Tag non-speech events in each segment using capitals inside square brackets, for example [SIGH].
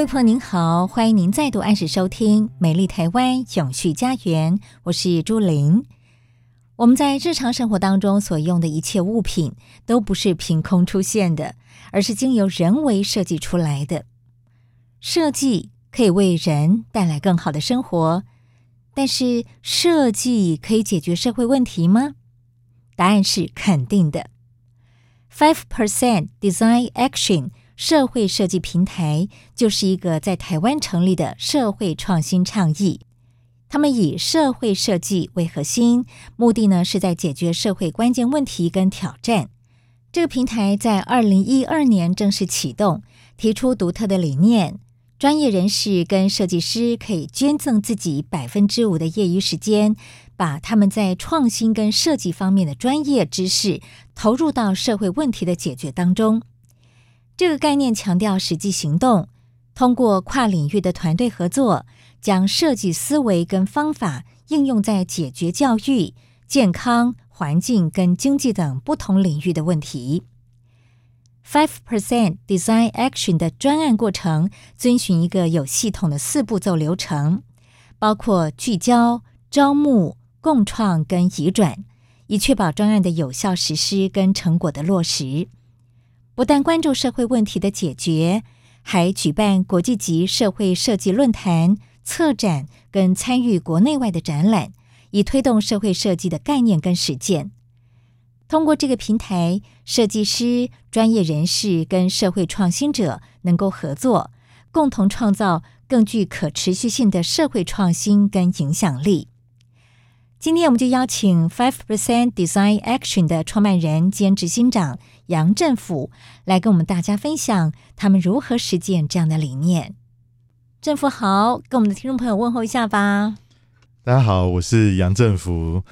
位朋友您好，欢迎您再度按时收听《美丽台湾永续家园》，我是朱玲。我们在日常生活当中所用的一切物品，都不是凭空出现的，而是经由人为设计出来的。设计可以为人带来更好的生活，但是设计可以解决社会问题吗？答案是肯定的。Five Percent Design Action。社会设计平台就是一个在台湾成立的社会创新倡议。他们以社会设计为核心，目的呢是在解决社会关键问题跟挑战。这个平台在二零一二年正式启动，提出独特的理念：专业人士跟设计师可以捐赠自己百分之五的业余时间，把他们在创新跟设计方面的专业知识投入到社会问题的解决当中。这个概念强调实际行动，通过跨领域的团队合作，将设计思维跟方法应用在解决教育、健康、环境跟经济等不同领域的问题。Five Percent Design Action 的专案过程遵循一个有系统的四步骤流程，包括聚焦、招募、共创跟移转，以确保专案的有效实施跟成果的落实。不但关注社会问题的解决，还举办国际级社会设计论坛、策展跟参与国内外的展览，以推动社会设计的概念跟实践。通过这个平台，设计师、专业人士跟社会创新者能够合作，共同创造更具可持续性的社会创新跟影响力。今天我们就邀请 Five Percent Design Action 的创办人兼执行长杨振甫来跟我们大家分享他们如何实践这样的理念。振甫好，跟我们的听众朋友问候一下吧。大家好，我是杨振甫。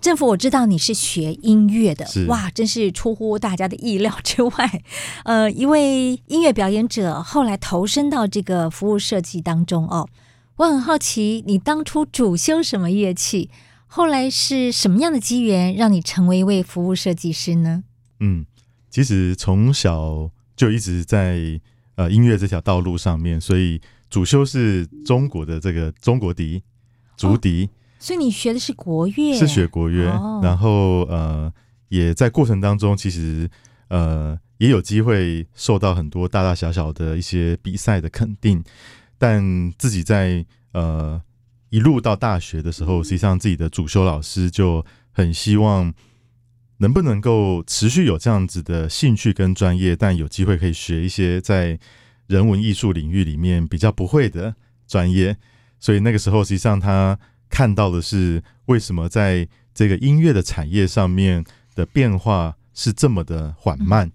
振甫，我知道你是学音乐的，哇，真是出乎大家的意料之外。[LAUGHS] 呃，一位音乐表演者后来投身到这个服务设计当中哦。我很好奇，你当初主修什么乐器？后来是什么样的机缘让你成为一位服务设计师呢？嗯，其实从小就一直在呃音乐这条道路上面，所以主修是中国的这个中国笛、竹笛。哦，所以你学的是国乐，是学国乐。哦，然后呃，也在过程当中，其实呃也有机会受到很多大大小小的一些比赛的肯定，但自己在呃。一路到大学的时候，实际上自己的主修老师就很希望能不能够持续有这样子的兴趣跟专业，但有机会可以学一些在人文艺术领域里面比较不会的专业。所以那个时候，实际上他看到的是为什么在这个音乐的产业上面的变化是这么的缓慢。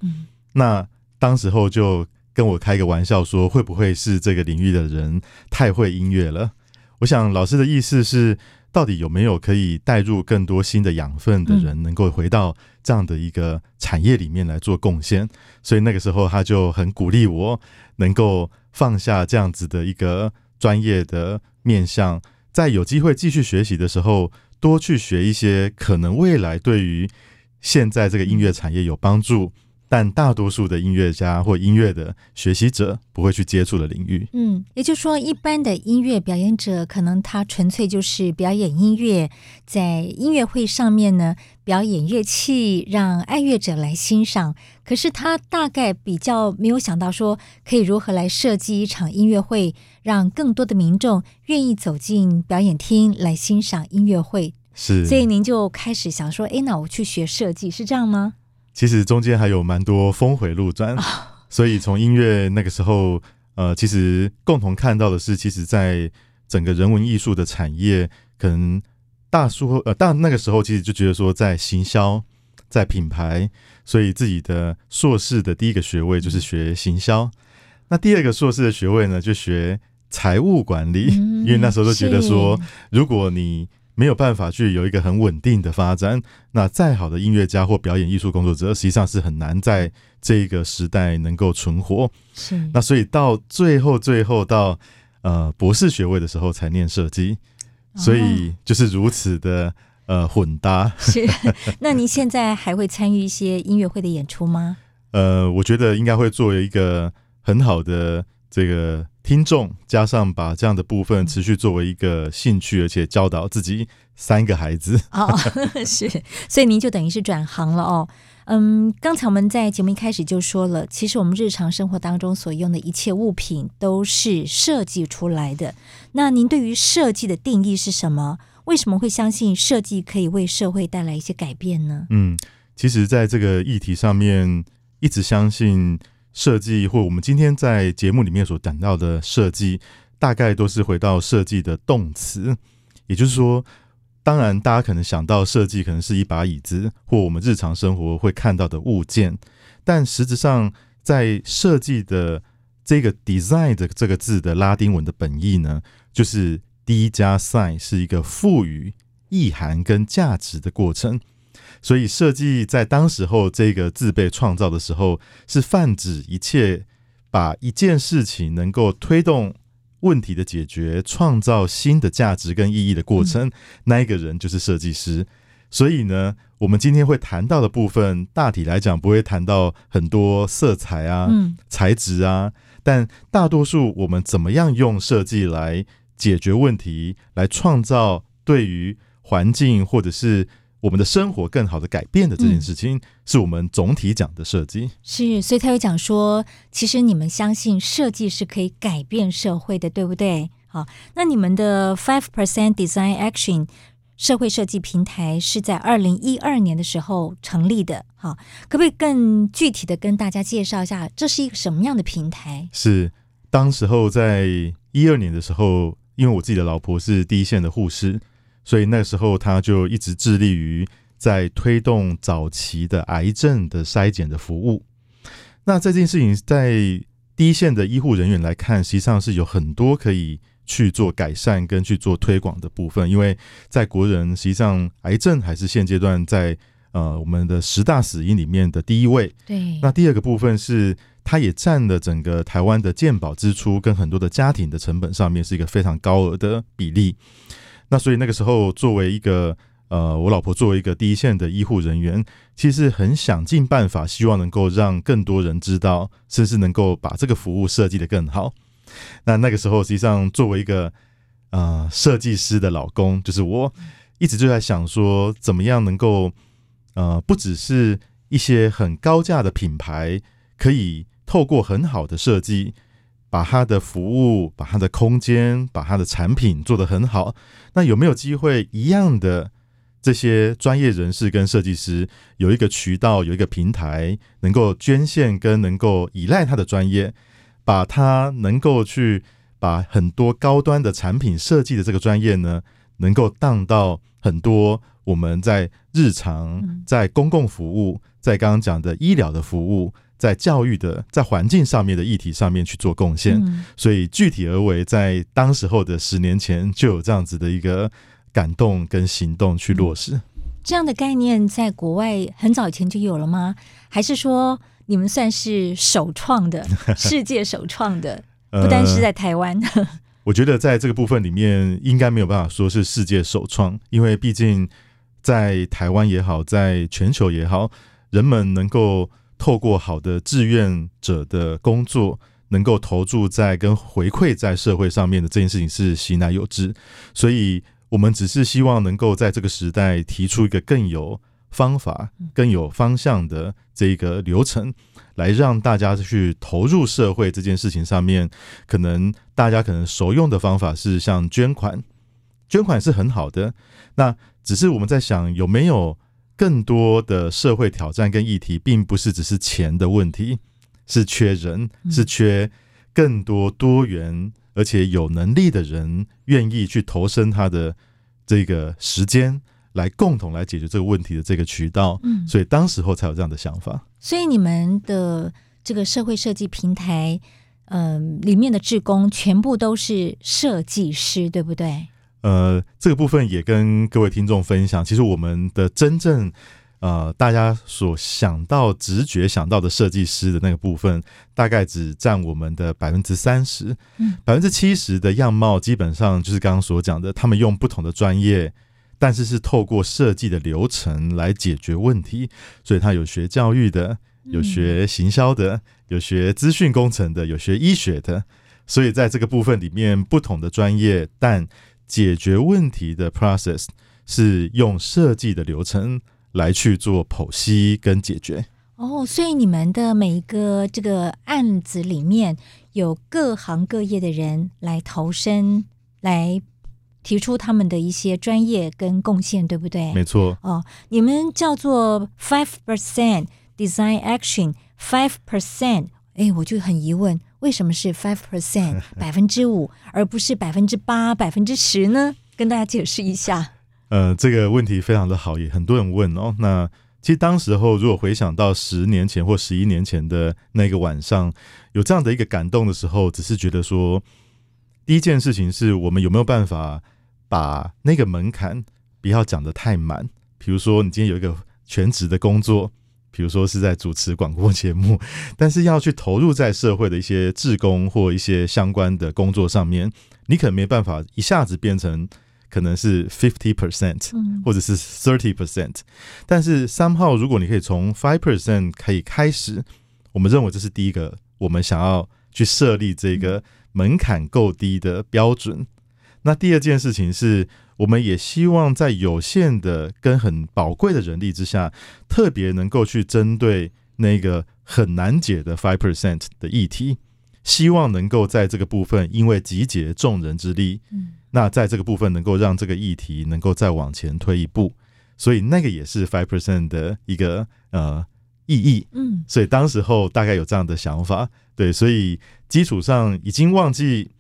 那当时候就跟我开个玩笑说，会不会是这个领域的人太会音乐了？我想老师的意思是，到底有没有可以带入更多新的养分的人，能够回到这样的一个产业里面来做贡献？所以那个时候他就很鼓励我，能够放下这样子的一个专业的面向，在有机会继续学习的时候，多去学一些可能未来对于现在这个音乐产业有帮助。但大多数的音乐家或音乐的学习者不会去接触的领域，嗯，也就是说，一般的音乐表演者可能他纯粹就是表演音乐，在音乐会上面呢表演乐器，让爱乐者来欣赏。可是他大概比较没有想到说，可以如何来设计一场音乐会，让更多的民众愿意走进表演厅来欣赏音乐会。是，所以您就开始想说，哎，那我去学设计是这样吗？其实中间还有蛮多峰回路转，哦、所以从音乐那个时候，呃，其实共同看到的是，其实，在整个人文艺术的产业，可能大叔呃，大那个时候其实就觉得说，在行销，在品牌，所以自己的硕士的第一个学位就是学行销，那第二个硕士的学位呢，就学财务管理，嗯、因为那时候都觉得说，如果你没有办法去有一个很稳定的发展，那再好的音乐家或表演艺术工作者，实际上是很难在这个时代能够存活。是，那所以到最后，最后到呃博士学位的时候才念设计，所以就是如此的呃混搭。[LAUGHS] 是，那您现在还会参与一些音乐会的演出吗？[LAUGHS] 呃，我觉得应该会作为一个很好的这个。听众加上把这样的部分持续作为一个兴趣，而且教导自己三个孩子哦，[LAUGHS] 是，所以您就等于是转行了哦。嗯，刚才我们在节目一开始就说了，其实我们日常生活当中所用的一切物品都是设计出来的。那您对于设计的定义是什么？为什么会相信设计可以为社会带来一些改变呢？嗯，其实在这个议题上面，一直相信。设计或我们今天在节目里面所讲到的设计，大概都是回到设计的动词，也就是说，当然大家可能想到设计可能是一把椅子或我们日常生活会看到的物件，但实质上在设计的这个 design 的这个字的拉丁文的本意呢，就是 D 加 sign 是一个赋予意涵跟价值的过程。所以，设计在当时候这个字被创造的时候，是泛指一切把一件事情能够推动问题的解决，创造新的价值跟意义的过程，那一个人就是设计师。所以呢，我们今天会谈到的部分，大体来讲不会谈到很多色彩啊、材质啊，但大多数我们怎么样用设计来解决问题，来创造对于环境或者是。我们的生活更好的改变的这件事情，是我们总体讲的设计。是，所以他有讲说，其实你们相信设计是可以改变社会的，对不对？好，那你们的 Five Percent Design Action 社会设计平台是在二零一二年的时候成立的。好，可不可以更具体的跟大家介绍一下，这是一个什么样的平台？是，当时候在一二年的时候，因为我自己的老婆是第一线的护士。所以那时候他就一直致力于在推动早期的癌症的筛检的服务。那这件事情在第一线的医护人员来看，实际上是有很多可以去做改善跟去做推广的部分。因为在国人实际上癌症还是现阶段在呃我们的十大死因里面的第一位。对。那第二个部分是它也占了整个台湾的健保支出跟很多的家庭的成本上面是一个非常高额的比例。那所以那个时候，作为一个呃，我老婆作为一个第一线的医护人员，其实很想尽办法，希望能够让更多人知道，甚至能够把这个服务设计得更好。那那个时候，实际上作为一个呃设计师的老公，就是我一直就在想说，怎么样能够呃，不只是一些很高价的品牌，可以透过很好的设计。把他的服务、把他的空间、把他的产品做得很好，那有没有机会一样的这些专业人士跟设计师有一个渠道、有一个平台，能够捐献跟能够依赖他的专业，把他能够去把很多高端的产品设计的这个专业呢，能够当到很多我们在日常、在公共服务、在刚刚讲的医疗的服务。在教育的、在环境上面的议题上面去做贡献，嗯、所以具体而为，在当时候的十年前就有这样子的一个感动跟行动去落实。这样的概念在国外很早以前就有了吗？还是说你们算是首创的、[LAUGHS] 世界首创的？不单是在台湾、呃，[LAUGHS] 我觉得在这个部分里面应该没有办法说是世界首创，因为毕竟在台湾也好，在全球也好，人们能够。透过好的志愿者的工作，能够投注在跟回馈在社会上面的这件事情是习乃有之，所以我们只是希望能够在这个时代提出一个更有方法、更有方向的这个流程，来让大家去投入社会这件事情上面。可能大家可能熟用的方法是像捐款。捐款是很好的，那只是我们在想有没有更多的社会挑战跟议题，并不是只是钱的问题，是缺人，是缺更多多元而且有能力的人愿意去投身他的这个时间，来共同来解决这个问题的这个渠道。嗯，所以当时候才有这样的想法。所以你们的这个社会设计平台，嗯、呃，里面的志工全部都是设计师，对不对？呃，这个部分也跟各位听众分享。其实我们的真正呃，大家所想到、直觉想到的设计师的那个部分，大概只占我们的百分之三十。嗯，百分之七十的样貌，基本上就是刚刚所讲的，他们用不同的专业，但是是透过设计的流程来解决问题。所以他有学教育的，有学行销的，有学资讯工程的，有学医学的。所以在这个部分里面，不同的专业，但解决问题的 process 是用设计的流程来去做剖析跟解决。哦，所以你们的每一个这个案子里面有各行各业的人来投身，来提出他们的一些专业跟贡献，对不对？没错。哦，你们叫做 five percent design action five percent，哎，我就很疑问。为什么是 five percent [LAUGHS] 百分之五，而不是百分之八、百分之十呢？跟大家解释一下。呃，这个问题非常的好，也很多人问哦。那其实当时候，如果回想到十年前或十一年前的那个晚上，有这样的一个感动的时候，只是觉得说，第一件事情是我们有没有办法把那个门槛不要讲的太满。比如说，你今天有一个全职的工作。比如说是在主持广播节目，[LAUGHS] 但是要去投入在社会的一些志工或一些相关的工作上面，你可能没办法一下子变成可能是 fifty percent，或者是 thirty percent。但是 somehow 如果你可以从 five percent 可以开始，我们认为这是第一个我们想要去设立这个门槛够低的标准。那第二件事情是。我们也希望在有限的跟很宝贵的人力之下，特别能够去针对那个很难解的 five percent 的议题，希望能够在这个部分，因为集结众人之力，嗯，那在这个部分能够让这个议题能够再往前推一步，所以那个也是 five percent 的一个呃意义，嗯，所以当时候大概有这样的想法，对，所以基础上已经忘记。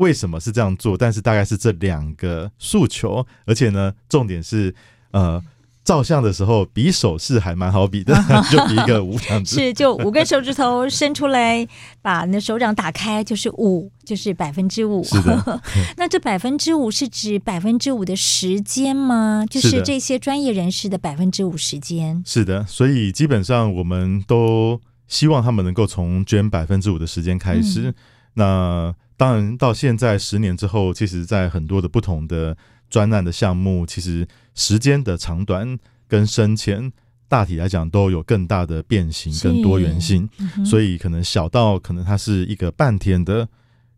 为什么是这样做？但是大概是这两个诉求，而且呢，重点是，呃，照相的时候比手势还蛮好比的，[LAUGHS] 就比一个五。是，就五根手指头伸出来，把那手掌打开，就是五，就是百分之五。[LAUGHS] 是的。[LAUGHS] 那这百分之五是指百分之五的时间吗？就是这些专业人士的百分之五时间。是的，所以基本上我们都希望他们能够从捐百分之五的时间开始。嗯、那当然，到现在十年之后，其实，在很多的不同的专案的项目，其实时间的长短跟深浅，大体来讲都有更大的变形跟多元性。嗯、所以，可能小到可能它是一个半天的，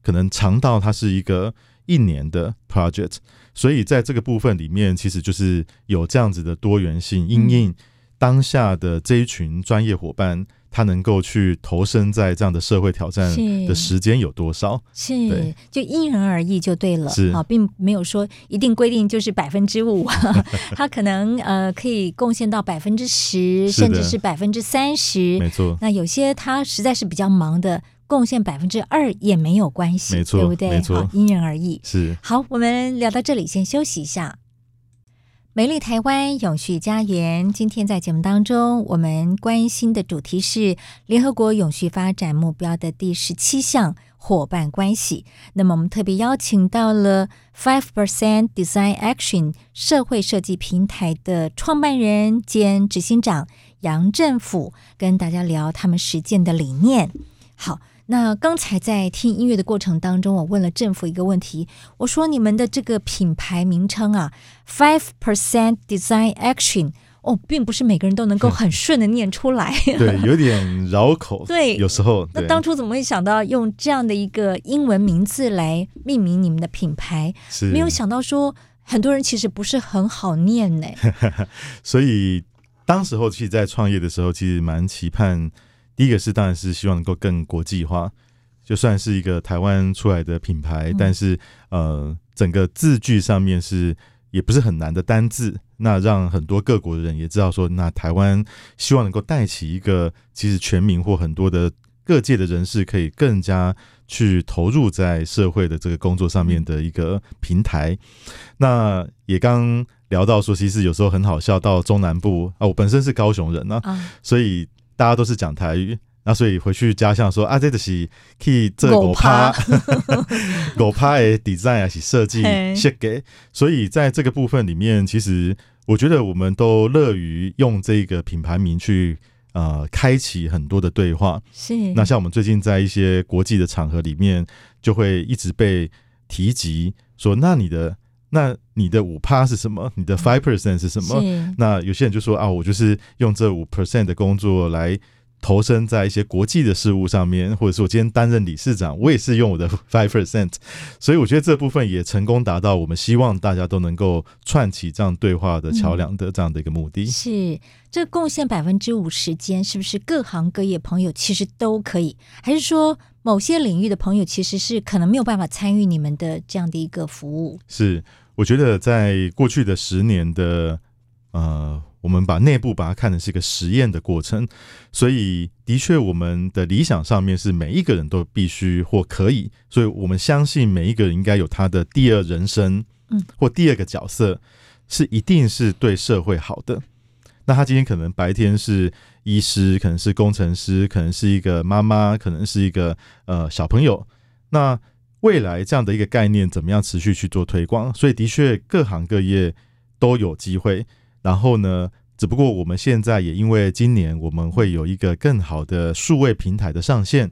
可能长到它是一个一年的 project。所以，在这个部分里面，其实就是有这样子的多元性，因应当下的这一群专业伙伴。他能够去投身在这样的社会挑战的时间有多少？是，是就因人而异就对了。是啊，并没有说一定规定就是百分之五，[LAUGHS] 他可能呃可以贡献到百分之十，甚至是百分之三十。没错。那有些他实在是比较忙的，贡献百分之二也没有关系，没错，对不对？没错，因人而异。是。好，我们聊到这里，先休息一下。美丽台湾永续家园，今天在节目当中，我们关心的主题是联合国永续发展目标的第十七项伙伴关系。那么，我们特别邀请到了 Five Percent Design Action 社会设计平台的创办人兼执行长杨振甫，跟大家聊他们实践的理念。好。那刚才在听音乐的过程当中，我问了政府一个问题，我说你们的这个品牌名称啊，Five Percent Design Action，哦，并不是每个人都能够很顺的念出来，对，有点绕口，[LAUGHS] 对，有时候。那当初怎么会想到用这样的一个英文名字来命名你们的品牌？是没有想到说很多人其实不是很好念呢。[LAUGHS] 所以当时候其实，在创业的时候，其实蛮期盼。第一个是，当然是希望能够更国际化，就算是一个台湾出来的品牌，嗯、但是呃，整个字句上面是也不是很难的单字，那让很多各国的人也知道说，那台湾希望能够带起一个其实全民或很多的各界的人士可以更加去投入在社会的这个工作上面的一个平台。那也刚聊到说，其实有时候很好笑，到中南部啊，我本身是高雄人呢、啊，嗯、所以大家都是讲台语。那所以回去家乡说啊，这个是可以这五趴 [LAUGHS] 五趴的 design 还是设计设计，所以在这个部分里面，其实我觉得我们都乐于用这个品牌名去呃开启很多的对话。是。那像我们最近在一些国际的场合里面，就会一直被提及说，那你的那你的五趴是什么？你的 five percent 是什么？那有些人就说啊，我就是用这五 percent 的工作来。投身在一些国际的事务上面，或者是我今天担任理事长，我也是用我的 [LAUGHS] five percent，所以我觉得这部分也成功达到我们希望大家都能够串起这样对话的桥梁的这样的一个目的。嗯、是这贡献百分之五时间，是不是各行各业朋友其实都可以？还是说某些领域的朋友其实是可能没有办法参与你们的这样的一个服务？是，我觉得在过去的十年的呃。我们把内部把它看成是一个实验的过程，所以的确，我们的理想上面是每一个人都必须或可以，所以我们相信每一个人应该有他的第二人生，嗯，或第二个角色，是一定是对社会好的。那他今天可能白天是医师，可能是工程师，可能是一个妈妈，可能是一个呃小朋友。那未来这样的一个概念怎么样持续去做推广？所以的确，各行各业都有机会。然后呢，只不过我们现在也因为今年我们会有一个更好的数位平台的上线，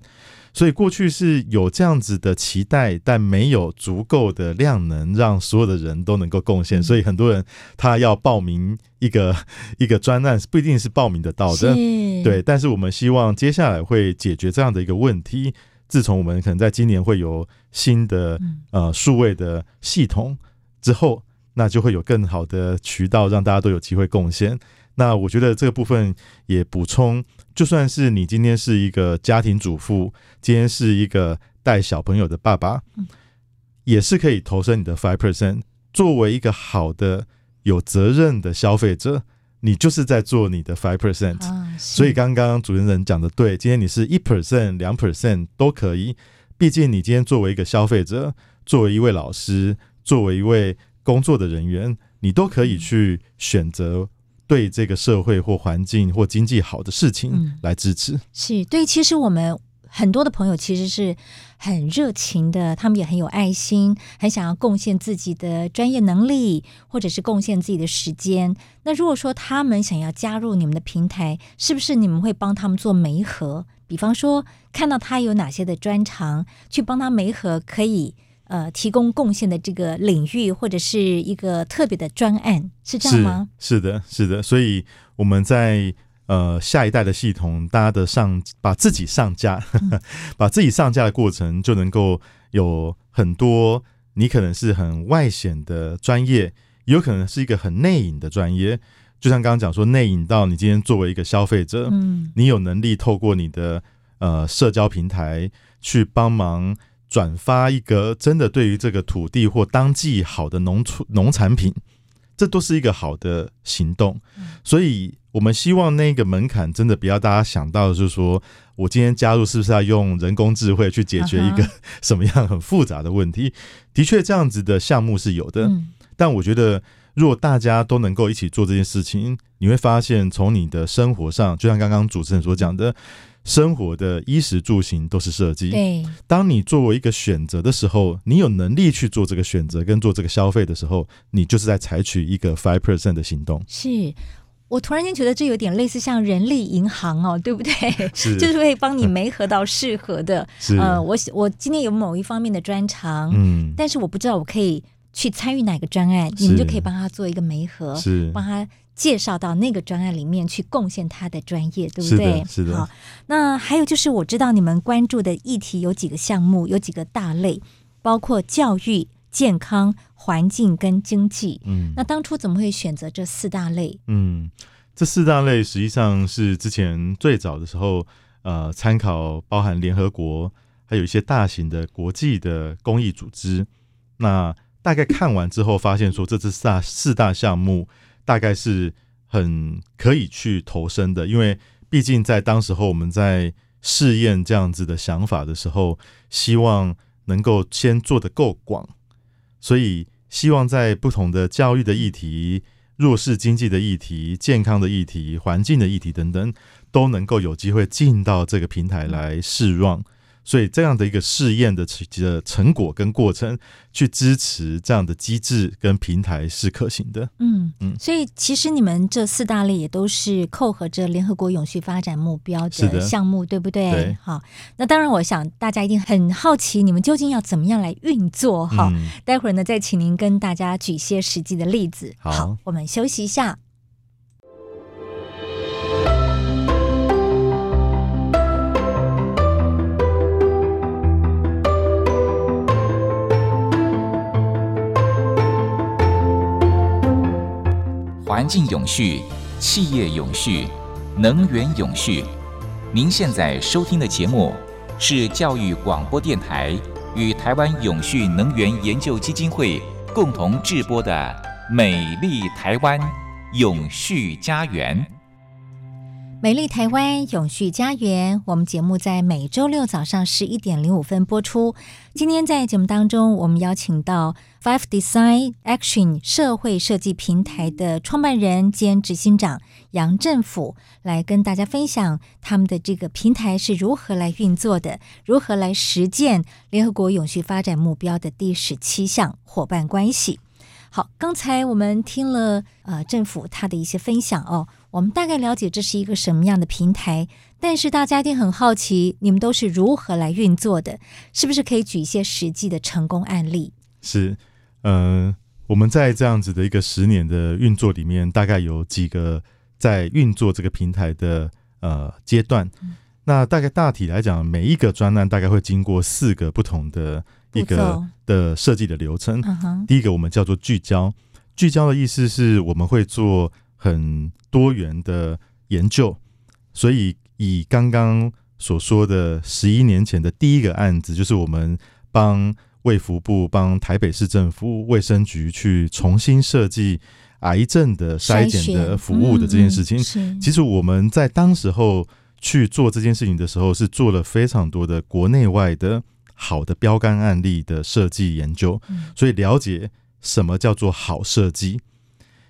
所以过去是有这样子的期待，但没有足够的量能让所有的人都能够贡献，所以很多人他要报名一个 [LAUGHS] 一个专案，不一定是报名得到的。对，但是我们希望接下来会解决这样的一个问题。自从我们可能在今年会有新的呃数位的系统之后。那就会有更好的渠道让大家都有机会贡献。那我觉得这个部分也补充，就算是你今天是一个家庭主妇，今天是一个带小朋友的爸爸，也是可以投身你的 five percent。作为一个好的有责任的消费者，你就是在做你的 five percent。所以刚刚主持人讲的对，今天你是一 percent、两 percent 都可以。毕竟你今天作为一个消费者，作为一位老师，作为一位。工作的人员，你都可以去选择对这个社会或环境或经济好的事情来支持。嗯、是对，其实我们很多的朋友其实是很热情的，他们也很有爱心，很想要贡献自己的专业能力，或者是贡献自己的时间。那如果说他们想要加入你们的平台，是不是你们会帮他们做媒合？比方说，看到他有哪些的专长，去帮他媒合，可以。呃，提供贡献的这个领域或者是一个特别的专案，是这样吗？是，是的，是的。所以我们在呃下一代的系统，大家的上把自己上架，嗯、[LAUGHS] 把自己上架的过程，就能够有很多你可能是很外显的专业，也有可能是一个很内隐的专业。就像刚刚讲说，内隐到你今天作为一个消费者，嗯，你有能力透过你的呃社交平台去帮忙。转发一个真的对于这个土地或当季好的农出农产品，这都是一个好的行动。所以，我们希望那个门槛真的不要大家想到就是说，我今天加入是不是要用人工智慧去解决一个 [LAUGHS] 什么样很复杂的问题？的确，这样子的项目是有的。但我觉得，如果大家都能够一起做这件事情，你会发现，从你的生活上，就像刚刚主持人所讲的。生活的衣食住行都是设计。对，当你作为一个选择的时候，你有能力去做这个选择跟做这个消费的时候，你就是在采取一个 five percent 的行动。是我突然间觉得这有点类似像人力银行哦，对不对？[LAUGHS] 是，[LAUGHS] 就是会帮你 [LAUGHS] 媒合到适合的。是，呃，我我今天有某一方面的专长，嗯，但是我不知道我可以去参与哪个专案，你们就可以帮他做一个媒合，是帮他。介绍到那个专案里面去贡献他的专业，对不对？是的，是的。好，那还有就是我知道你们关注的议题有几个项目，有几个大类，包括教育、健康、环境跟经济。嗯，那当初怎么会选择这四大类？嗯，这四大类实际上是之前最早的时候，呃，参考包含联合国还有一些大型的国际的公益组织。那大概看完之后，发现说这次四大四大项目大概是很可以去投身的，因为毕竟在当时候我们在试验这样子的想法的时候，希望能够先做得够广，所以希望在不同的教育的议题、弱势经济的议题、健康的议题、环境的议题等等，都能够有机会进到这个平台来试 r。所以这样的一个试验的的成果跟过程，去支持这样的机制跟平台是可行的。嗯嗯，所以其实你们这四大类也都是扣合着联合国永续发展目标的项目，对不对？对。好，那当然，我想大家一定很好奇，你们究竟要怎么样来运作？哈、嗯，待会儿呢，再请您跟大家举一些实际的例子。好，好，我们休息一下。环境永续、企业永续、能源永续。您现在收听的节目是教育广播电台与台湾永续能源研究基金会共同制播的《美丽台湾永续家园》。美丽台湾永续家园，我们节目在每周六早上十一点零五分播出。今天在节目当中，我们邀请到 Five Design Action 社会设计平台的创办人兼执行长杨振甫，来跟大家分享他们的这个平台是如何来运作的，如何来实践联合国永续发展目标的第十七项伙伴关系。好，刚才我们听了呃政府他的一些分享哦，我们大概了解这是一个什么样的平台，但是大家一定很好奇，你们都是如何来运作的？是不是可以举一些实际的成功案例？是，呃，我们在这样子的一个十年的运作里面，大概有几个在运作这个平台的呃阶段。嗯那大概大体来讲，每一个专案大概会经过四个不同的一个的设计的流程。第一个我们叫做聚焦，聚焦的意思是我们会做很多元的研究。所以以刚刚所说的十一年前的第一个案子，就是我们帮卫福部、帮台北市政府卫生局去重新设计癌症的筛检的服务的这件事情。其实我们在当时候。去做这件事情的时候，是做了非常多的国内外的好的标杆案例的设计研究，所以了解什么叫做好设计。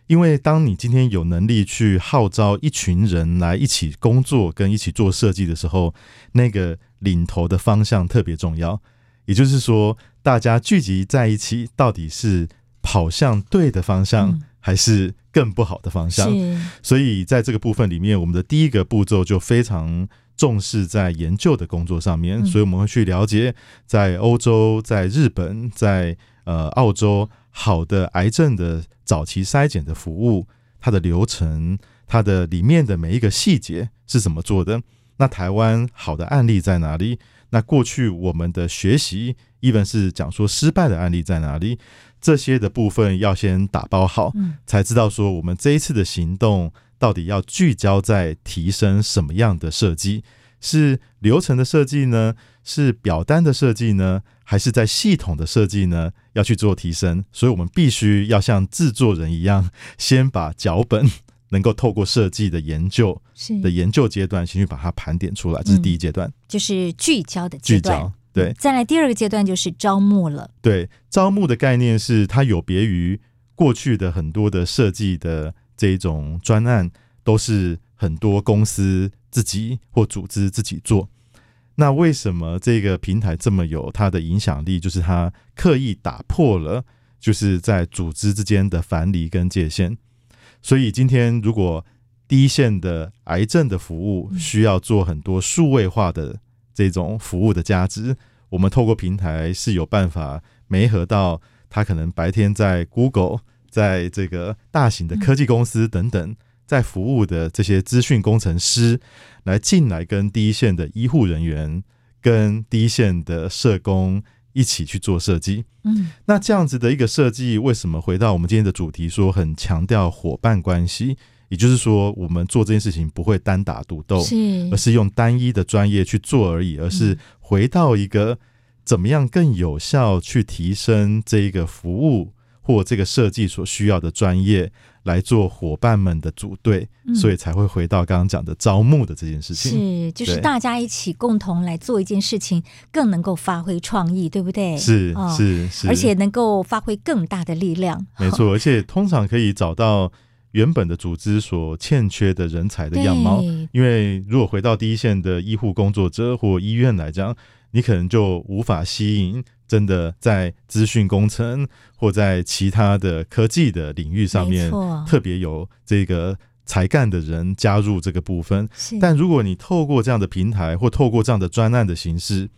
因为当你今天有能力去号召一群人来一起工作跟一起做设计的时候，那个领头的方向特别重要。也就是说，大家聚集在一起，到底是跑向对的方向，还是更不好的方向，所以在这个部分里面，我们的第一个步骤就非常重视在研究的工作上面，所以我们会去了解在欧洲、在日本、在呃澳洲好的癌症的早期筛检的服务，它的流程、它的里面的每一个细节是怎么做的。那台湾好的案例在哪里？那过去我们的学习，even 是讲说失败的案例在哪里？这些的部分要先打包好，才知道说我们这一次的行动到底要聚焦在提升什么样的设计？是流程的设计呢？是表单的设计呢？还是在系统的设计呢？要去做提升，所以我们必须要像制作人一样，先把脚本能够透过设计的研究的研究阶段，先去把它盘点出来，这是第一阶段，就是聚焦的阶段。对，再来第二个阶段就是招募了。对，招募的概念是它有别于过去的很多的设计的这一种专案，都是很多公司自己或组织自己做。那为什么这个平台这么有它的影响力？就是它刻意打破了就是在组织之间的藩篱跟界限。所以今天如果第一线的癌症的服务需要做很多数位化的。这种服务的价值，我们透过平台是有办法媒合到他可能白天在 Google，在这个大型的科技公司等等，在服务的这些资讯工程师来进来跟第一线的医护人员、跟第一线的社工一起去做设计。嗯，那这样子的一个设计，为什么回到我们今天的主题说很强调伙伴关系？也就是说，我们做这件事情不会单打独斗，是，而是用单一的专业去做而已，而是回到一个怎么样更有效去提升这一个服务或这个设计所需要的专业。来做伙伴们的组队，嗯，所以才会回到刚刚讲的招募的这件事情。是，就是大家一起共同来做一件事情，更能够发挥创意，对不对？是，哦，是是，而且能够发挥更大的力量。没错，[LAUGHS] 而且通常可以找到原本的组织所欠缺的人才的样貌。因为如果回到第一线的医护工作者或医院来讲，你可能就无法吸引。真的在资讯工程或在其他的科技的领域上面，特别有这个才干的人加入这个部分。但如果你透过这样的平台或透过这样的专案的形式，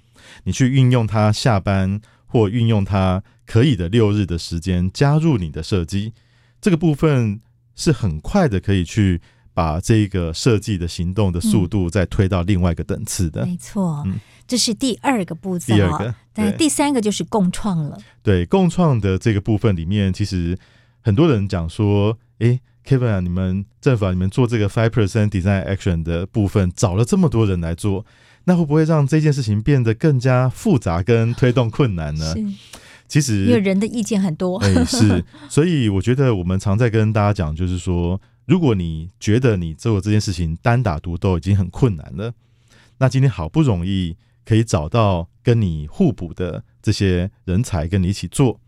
你去运用他下班或运用他可以的六日的时间加入你的设计，这个部分是很快的可以去把这个设计的行动的速度再推到另外一个等次的。没错。嗯这是第二个步骤，第二个，但第三个就是共创了。对，共创的这个部分里面，其实很多人讲说：“哎，Kevin 啊，你们政府啊，你们做这个 Five Percent Design Action 的部分，找了这么多人来做，那会不会让这件事情变得更加复杂跟推动困难呢？”其实，因为人的意见很多，哎，是，所以我觉得我们常在跟大家讲，就是说，如果你觉得你做这件事情单打独斗已经很困难了，那今天好不容易。可以找到跟你互补的这些人才跟你一起做。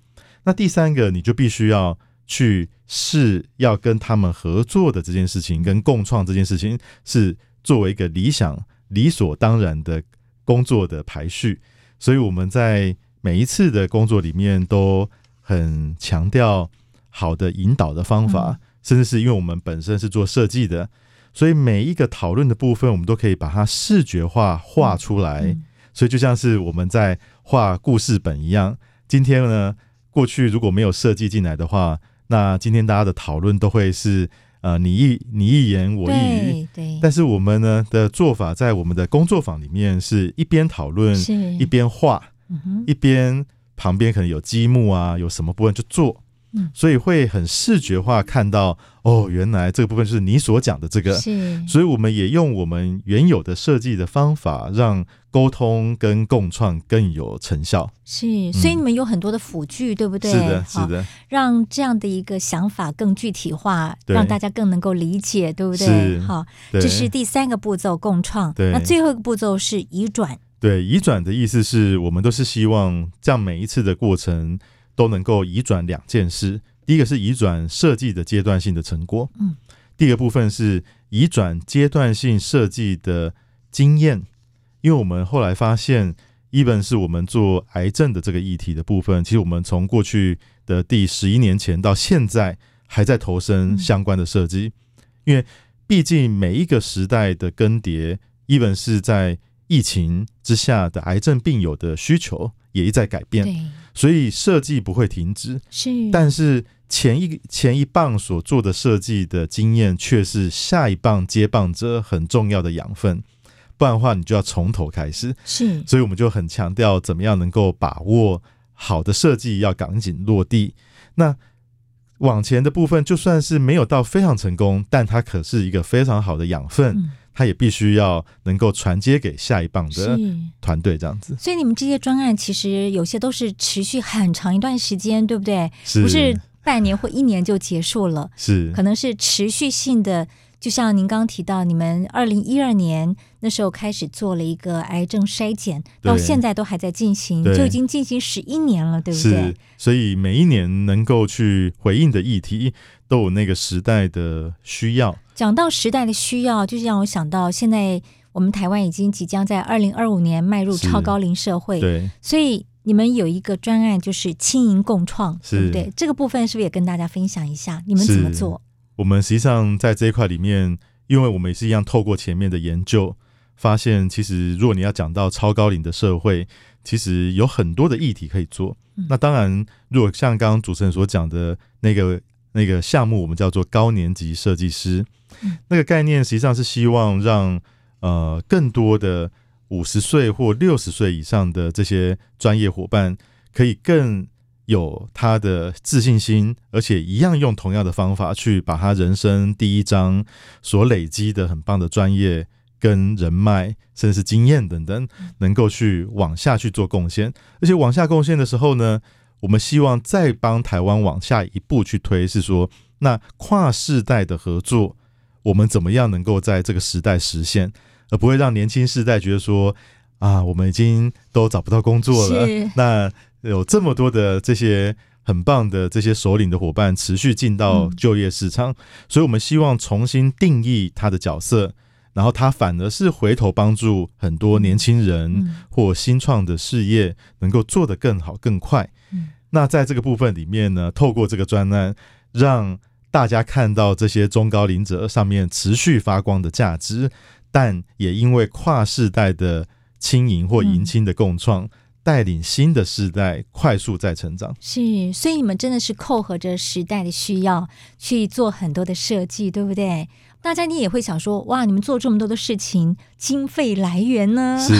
那第三个，你就必须要去试要跟他们合作的这件事情，跟共创这件事情，是作为一个理想、理所当然的工作的排序。所以我们在每一次的工作里面都很强调好的引导的方法，甚至是因为我们本身是做设计的。所以每一个讨论的部分，我们都可以把它视觉化画出来。所以就像是我们在画故事本一样。今天呢，过去如果没有设计进来的话，那今天大家的讨论都会是呃你一你一言我一语。但是我们呢的做法，在我们的工作坊里面，是一边讨论，一边画，一边旁边可能有积木啊，有什么部分就做。所以会很视觉化看到哦，原来这个部分是你所讲的这个，是，所以我们也用我们原有的设计的方法，让沟通跟共创更有成效。是，所以你们有很多的辅具，对不对？是的，是的，让这样的一个想法更具体化，让大家更能够理解，对不对？好，这是第三个步骤，共创。对，那最后一个步骤是移转。对，移转的意思是我们都是希望这样每一次的过程。都能够移转两件事，第一个是移转设计的阶段性的成果，嗯，第二个部分是移转阶段性设计的经验，因为我们后来发现，even 是我们做癌症的这个议题的部分，其实我们从过去的第十一年前到现在还在投身相关的设计，因为毕竟每一个时代的更迭，even 是在疫情之下的癌症病友的需求也一再改变。所以设计不会停止，是，但是前一前一棒所做的设计的经验，却是下一棒接棒者很重要的养分，不然的话，你就要从头开始。是，所以我们就很强调怎么样能够把握好的设计，要赶紧落地。那往前的部分，就算是没有到非常成功，但它可是一个非常好的养分。嗯他也必须要能够传接给下一棒的团队，这样子。所以你们这些专案其实有些都是持续很长一段时间，对不对？是。不是半年或一年就结束了，是。可能是持续性的。就像您刚刚提到，你们二零一二年那时候开始做了一个癌症筛检，到现在都还在进行，就已经进行十一年了，对不对？是。所以每一年能够去回应的议题，都有那个时代的需要。讲到时代的需要，就是让我想到现在我们台湾已经即将在二零二五年迈入超高龄社会，对，所以你们有一个专案就是轻盈共创，对不对？这个部分是不是也跟大家分享一下？你们怎么做？我们实际上在这一块里面，因为我们也是一样，透过前面的研究，发现其实如果你要讲到超高龄的社会，其实有很多的议题可以做。嗯、那当然，如果像刚刚主持人所讲的那个那个项目，我们叫做高年级设计师，嗯、那个概念实际上是希望让呃更多的五十岁或六十岁以上的这些专业伙伴，可以更有他的自信心，而且一样用同样的方法去把他人生第一章所累积的很棒的专业跟人脉，甚至是经验等等，能够去往下去做贡献。而且往下贡献的时候呢，我们希望再帮台湾往下一步去推，是说那跨世代的合作，我们怎么样能够在这个时代实现，而不会让年轻世代觉得说啊，我们已经都找不到工作了。[LAUGHS] 那有这么多的这些很棒的这些首领的伙伴持续进到就业市场，所以我们希望重新定义他的角色，然后他反而是回头帮助很多年轻人或新创的事业能够做得更好更快。那在这个部分里面呢，透过这个专案，让大家看到这些中高龄者上面持续发光的价值，但也因为跨世代的青银或迎亲的共创。带领新的世代快速在成长，是，所以你们真的是扣合着时代的需要去做很多的设计，对不对？大家你也会想说，哇，你们做这么多的事情，经费来源呢？是，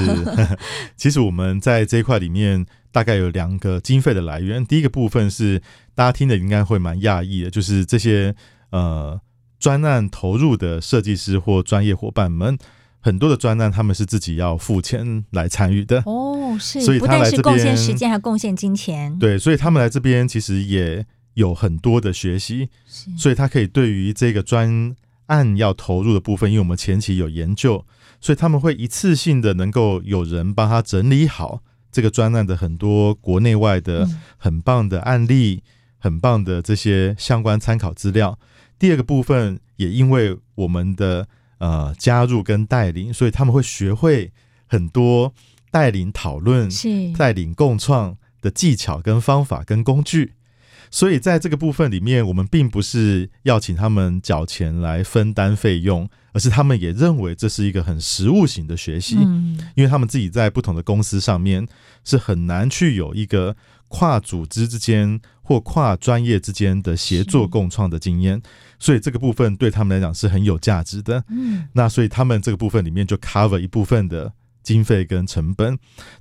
[LAUGHS] 其实我们在这一块里面大概有两个经费的来源。第一个部分是大家听的应该会蛮讶异的，就是这些呃专案投入的设计师或专业伙伴们。很多的专案，他们是自己要付钱来参与的哦，是，所以他来这边不但是贡献时间，还贡献金钱。对，所以他们来这边其实也有很多的学习，所以他可以对于这个专案要投入的部分，因为我们前期有研究，所以他们会一次性的能够有人帮他整理好这个专案的很多国内外的很棒的案例，嗯、很棒的这些相关参考资料。第二个部分也因为我们的。呃，加入跟带领，所以他们会学会很多带领讨论、带领共创的技巧跟方法跟工具。所以在这个部分里面，我们并不是要请他们缴钱来分担费用，而是他们也认为这是一个很实务型的学习，嗯，因为他们自己在不同的公司上面是很难去有一个跨组织之间或跨专业之间的协作共创的经验。所以这个部分对他们来讲是很有价值的。嗯，那所以他们这个部分里面就 cover 一部分的经费跟成本。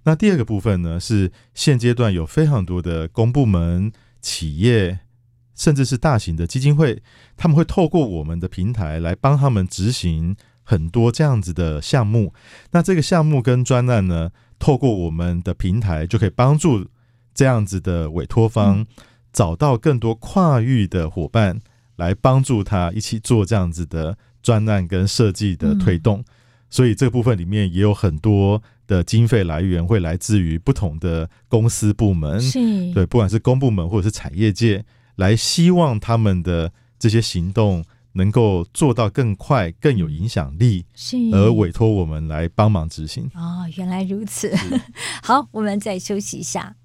那第二个部分呢，是现阶段有非常多的公部门、企业，甚至是大型的基金会，他们会透过我们的平台来帮他们执行很多这样子的项目。那这个项目跟专案呢，透过我们的平台就可以帮助这样子的委托方找到更多跨域的伙伴。来帮助他一起做这样子的专案跟设计的推动，嗯，所以这个部分里面也有很多的经费来源会来自于不同的公司部门，是对，不管是公部门或者是产业界，来希望他们的这些行动能够做到更快、更有影响力，是而委托我们来帮忙执行。哦，原来如此。[LAUGHS] 好，我们再休息一下。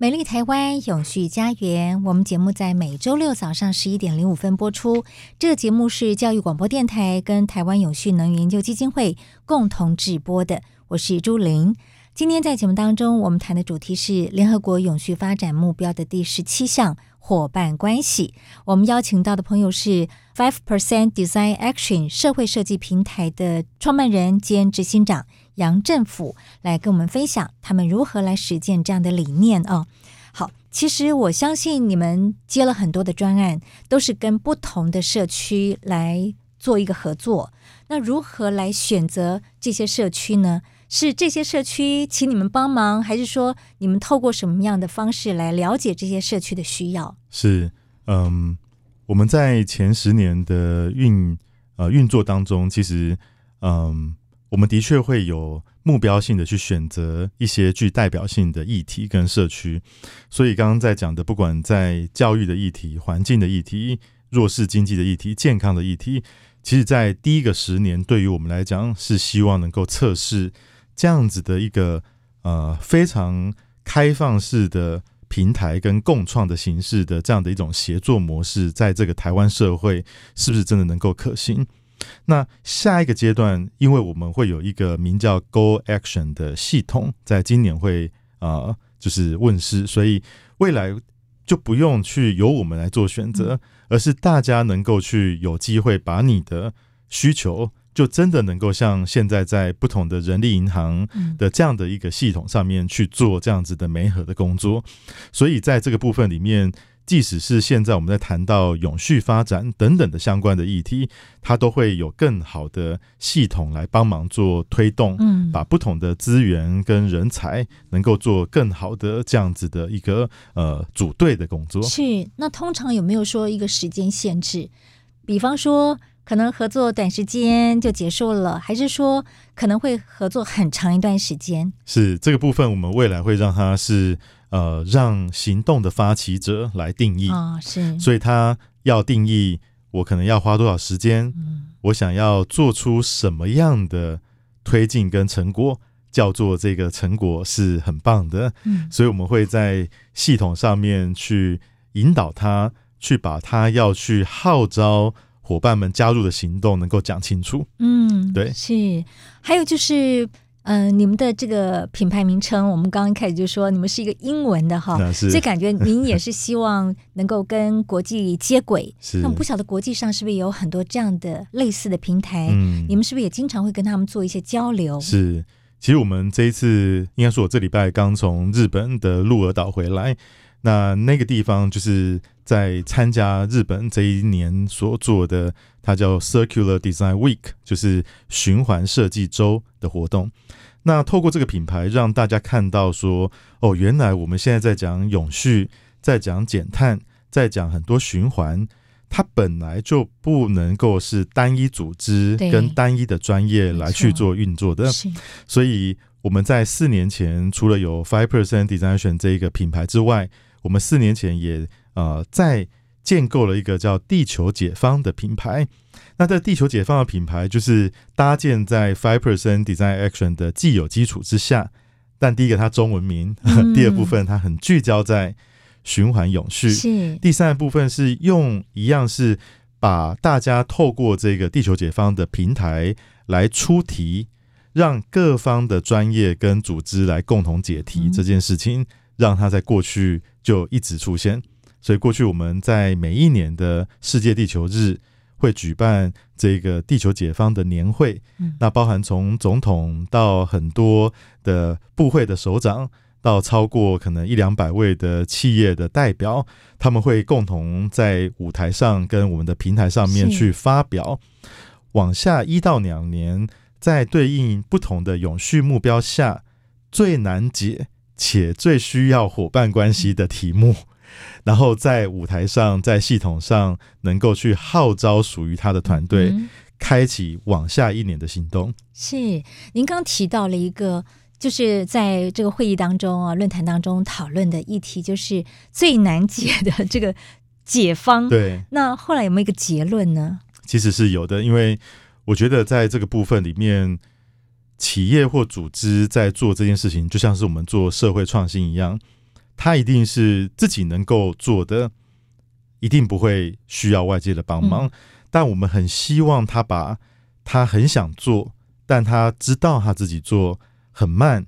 美丽台湾永续家园，我们节目在每周六早上十一点零五分播出。这个节目是教育广播电台跟台湾永续能源研究基金会共同制播的。我是朱玲。今天在节目当中，我们谈的主题是联合国永续发展目标的第十七项伙伴关系。我们邀请到的朋友是 Five Percent Design Action 社会设计平台的创办人兼执行长。杨振甫来跟我们分享他们如何来实践这样的理念哦。好，其实我相信你们接了很多的专案，都是跟不同的社区来做一个合作。那如何来选择这些社区呢？是这些社区请你们帮忙，还是说你们透过什么样的方式来了解这些社区的需要？是，嗯，我们在前十年的运呃运作当中，其实嗯。我们的确会有目标性的去选择一些具代表性的议题跟社区，所以刚刚在讲的，不管在教育的议题、环境的议题、弱势经济的议题、健康的议题，其实，在第一个十年，对于我们来讲，是希望能够测试这样子的一个呃非常开放式的平台跟共创的形式的这样的一种协作模式，在这个台湾社会是不是真的能够可行？那下一个阶段，因为我们会有一个名叫 Go Action 的系统，在今年会啊、呃，就是问世，所以未来就不用去由我们来做选择，而是大家能够去有机会把你的需求就真的能够像现在在不同的人力银行的这样的一个系统上面去做这样子的媒合的工作。所以在这个部分里面。即使是现在我们在谈到永续发展等等的相关的议题，它都会有更好的系统来帮忙做推动，嗯，把不同的资源跟人才能够做更好的这样子的一个呃组队的工作。是，那通常有没有说一个时间限制？比方说，可能合作短时间就结束了，还是说可能会合作很长一段时间？是这个部分，我们未来会让它是。呃，让行动的发起者来定义啊、哦，是，所以他要定义我可能要花多少时间，嗯，我想要做出什么样的推进跟成果，叫做这个成果是很棒的，嗯，所以我们会在系统上面去引导他，去把他要去号召伙伴们加入的行动能够讲清楚，嗯，对，是，还有就是。嗯、呃，你们的这个品牌名称，我们刚刚开始就说你们是一个英文的哈，所以感觉您也是希望能够跟国际接轨。[LAUGHS] 是，那我不晓得国际上是不是有很多这样的类似的平台？嗯，你们是不是也经常会跟他们做一些交流？是，其实我们这一次应该说，我这礼拜刚从日本的鹿儿岛回来，那那个地方就是在参加日本这一年所做的，它叫 Circular Design Week，就是循环设计周的活动。那透过这个品牌，让大家看到说，哦，原来我们现在在讲永续，在讲减碳，在讲很多循环，它本来就不能够是单一组织跟单一的专业来去做运作的。所以我们在四年前，除了有 Five Percent Designation 这一个品牌之外，我们四年前也呃在建构了一个叫地球解放的品牌。那在地球解放的品牌，就是搭建在 Five Percent Design Action 的既有基础之下。但第一个，它中文名；嗯、第二部分，它很聚焦在循环永续。是。第三个部分是用一样是把大家透过这个地球解放的平台来出题，让各方的专业跟组织来共同解题这件事情，让它在过去就一直出现。所以过去我们在每一年的世界地球日。会举办这个地球解放的年会，那包含从总统到很多的部会的首长，到超过可能一两百位的企业的代表，他们会共同在舞台上跟我们的平台上面去发表。往下一到两年，在对应不同的永续目标下，最难解且最需要伙伴关系的题目。[LAUGHS] 然后在舞台上，在系统上能够去号召属于他的团队，嗯、开启往下一年的行动。是，您刚提到了一个，就是在这个会议当中啊，论坛当中讨论的议题，就是最难解的这个解方。对，那后来有没有一个结论呢？其实是有的，因为我觉得在这个部分里面，企业或组织在做这件事情，就像是我们做社会创新一样。他一定是自己能够做的，一定不会需要外界的帮忙。嗯。但我们很希望他把他很想做，但他知道他自己做很慢，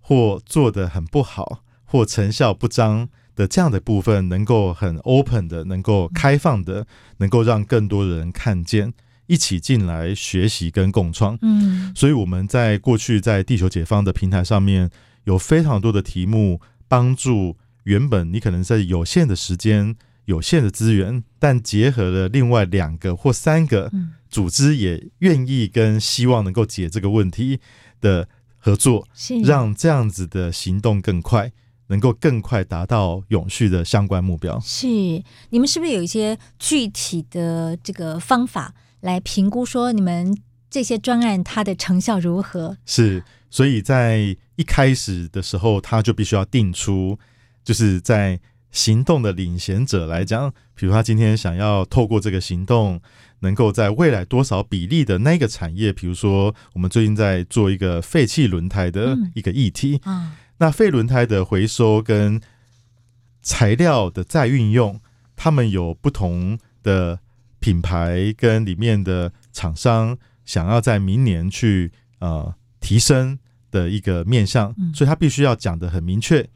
或做的很不好，或成效不彰的这样的部分，能够很 open 的，能够开放的，能够让更多人看见，一起进来学习跟共创。嗯，所以我们在过去在地球解放的平台上面有非常多的题目。帮助原本你可能在有限的时间、有限的资源，但结合了另外两个或三个组织，也愿意跟希望能够解这个问题的合作，让这样子的行动更快，能够更快达到永续的相关目标。是，你们是不是有一些具体的这个方法来评估说你们这些专案它的成效如何？是。所以在一开始的时候，他就必须要定出，就是在行动的领衔者来讲，比如他今天想要透过这个行动，能够在未来多少比例的那个产业，比如说我们最近在做一个废弃轮胎的一个议题，嗯，那废轮胎的回收跟材料的再运用，他们有不同的品牌跟里面的厂商想要在明年去呃。提升的一个面向，所以他必须要讲得很明确。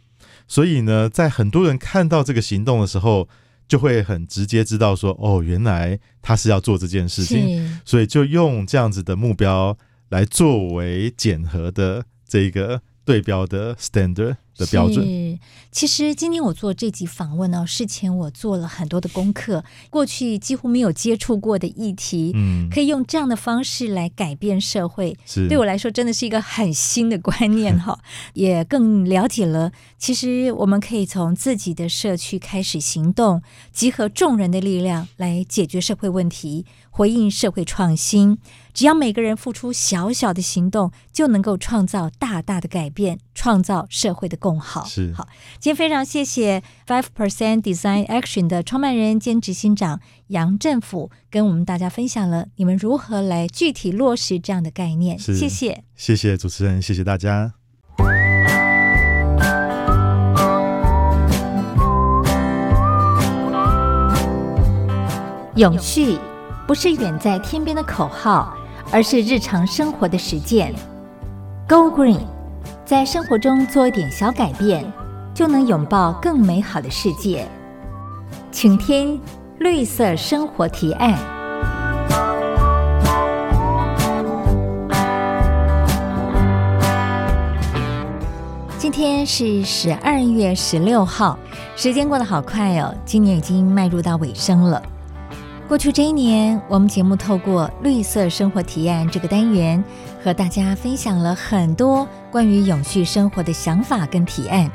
所以呢，在很多人看到这个行动的时候，就会很直接知道说，哦，原来他是要做这件事情，所以就用这样子的目标来作为检核的这个对标的 standard。的标准。是，其实今天我做这集访问呢，事前我做了很多的功课，过去几乎没有接触过的议题，嗯，可以用这样的方式来改变社会，是。对我来说真的是一个很新的观念哈，[LAUGHS] 也更了解了，其实我们可以从自己的社区开始行动，集合众人的力量来解决社会问题，回应社会创新。只要每个人付出小小的行动，就能够创造大大的改变，创造社会的共好。是好，今天非常谢谢 Five Percent Design Action 的创办人兼执行长杨振辅，跟我们大家分享了你们如何来具体落实这样的概念。谢谢，谢谢主持人，谢谢大家。永续不是远在天边的口号。而是日常生活的实践。Go Green，在生活中做一点小改变，就能拥抱更美好的世界。请听绿色生活提案。今天是十二月十六号，时间过得好快哦，今年已经迈入到尾声了。过去这一年，我们节目透过“绿色生活提案”这个单元，和大家分享了很多关于永续生活的想法跟提案，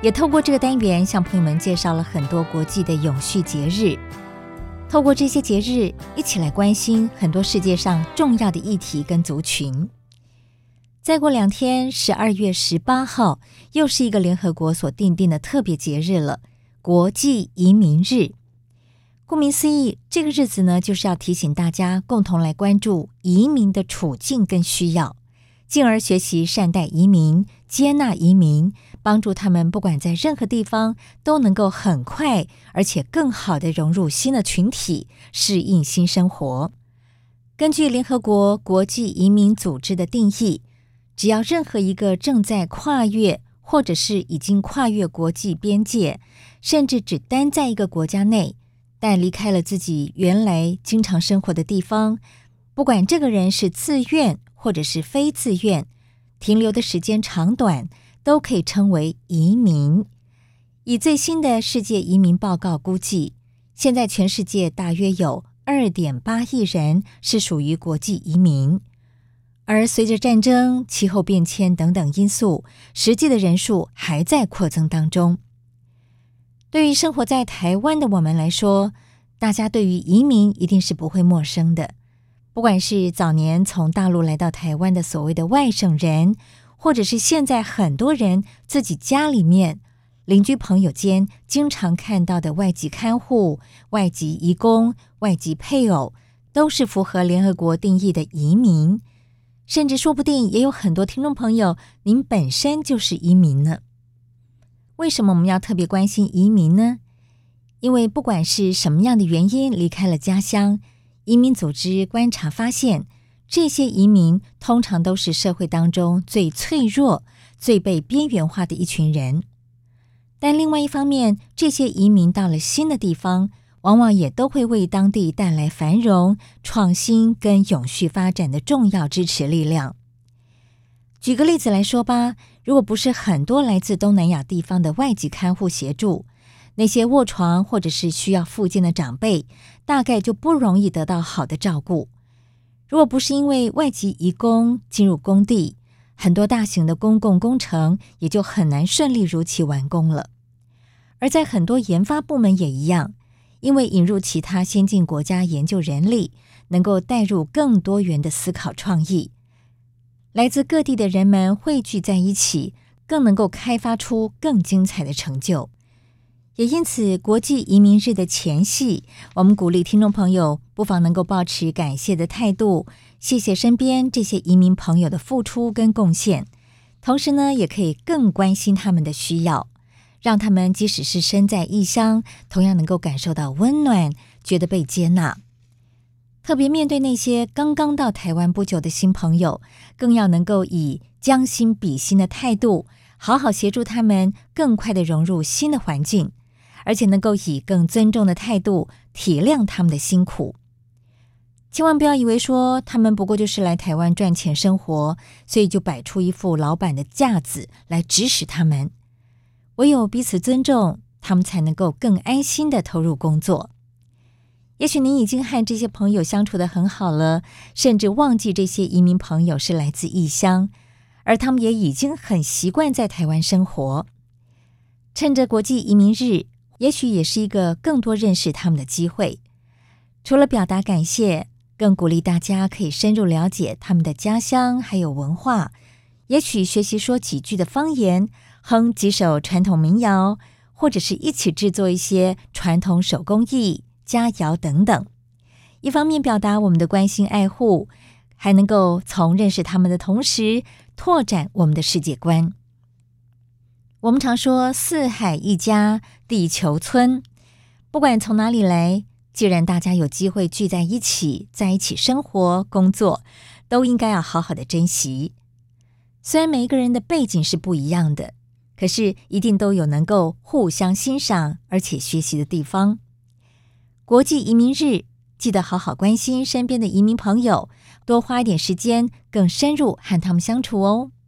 也透过这个单元向朋友们介绍了很多国际的永续节日。透过这些节日，一起来关心很多世界上重要的议题跟族群。再过两天，十二月十八号，又是一个联合国所订定的特别节日了——国际移民日。顾名思义，这个日子呢，就是要提醒大家共同来关注移民的处境跟需要，进而学习善待移民、接纳移民，帮助他们不管在任何地方都能够很快而且更好地融入新的群体，适应新生活。根据联合国国际移民组织的定义，只要任何一个正在跨越或者是已经跨越国际边界，甚至只待在一个国家内。但离开了自己原来经常生活的地方，不管这个人是自愿或者是非自愿，停留的时间长短都可以称为移民。以最新的世界移民报告估计，现在全世界大约有二点八亿人是属于国际移民，而随着战争、气候变迁等等因素，实际的人数还在扩增当中。对于生活在台湾的我们来说，大家对于移民一定是不会陌生的。不管是早年从大陆来到台湾的所谓的外省人，或者是现在很多人自己家里面邻居朋友间经常看到的外籍看护、外籍移工、外籍配偶，都是符合联合国定义的移民。甚至说不定也有很多听众朋友，您本身就是移民呢。为什么我们要特别关心移民呢？因为不管是什么样的原因离开了家乡，移民组织观察发现，这些移民通常都是社会当中最脆弱、最被边缘化的一群人。但另外一方面，这些移民到了新的地方，往往也都会为当地带来繁荣、创新跟永续发展的重要支持力量。举个例子来说吧。如果不是很多来自东南亚地方的外籍看护协助，那些卧床或者是需要复健的长辈，大概就不容易得到好的照顾。如果不是因为外籍移工进入工地，很多大型的公共工程也就很难顺利如期完工了。而在很多研发部门也一样，因为引入其他先进国家研究人力，能够带入更多元的思考创意。来自各地的人们汇聚在一起，更能够开发出更精彩的成就。也因此，国际移民日的前夕，我们鼓励听众朋友不妨能够保持感谢的态度，谢谢身边这些移民朋友的付出跟贡献。同时呢，也可以更关心他们的需要，让他们即使是身在异乡，同样能够感受到温暖，觉得被接纳。特别面对那些刚刚到台湾不久的新朋友，更要能够以将心比心的态度，好好协助他们更快的融入新的环境，而且能够以更尊重的态度体谅他们的辛苦。千万不要以为说他们不过就是来台湾赚钱生活，所以就摆出一副老板的架子来指使他们。唯有彼此尊重，他们才能够更安心的投入工作。也许您已经和这些朋友相处得很好了，甚至忘记这些移民朋友是来自异乡，而他们也已经很习惯在台湾生活。趁着国际移民日，也许也是一个更多认识他们的机会。除了表达感谢，更鼓励大家可以深入了解他们的家乡还有文化，也许学习说几句的方言，哼几首传统民谣，或者是一起制作一些传统手工艺、佳肴等等。一方面表达我们的关心爱护，还能够从认识他们的同时，拓展我们的世界观。我们常说“四海一家，地球村”，不管从哪里来。既然大家有机会聚在一起，在一起生活、工作，都应该要好好的珍惜。虽然每一个人的背景是不一样的，可是一定都有能够互相欣赏而且学习的地方。国际移民日，记得好好关心身边的移民朋友，多花一点时间，更深入和他们相处哦。